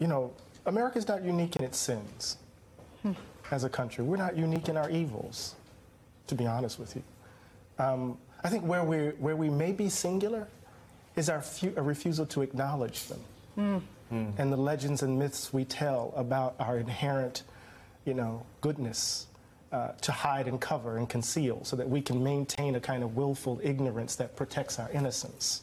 you know, America's not unique in its sins hmm. as a country. We're not unique in our evils, to be honest with you. Um, I think where we where we may be singular is our a refusal to acknowledge them hmm. Hmm. and the legends and myths we tell about our inherent, you know, goodness. Uh, to hide and cover and conceal so that we can maintain a kind of willful ignorance that protects our innocence.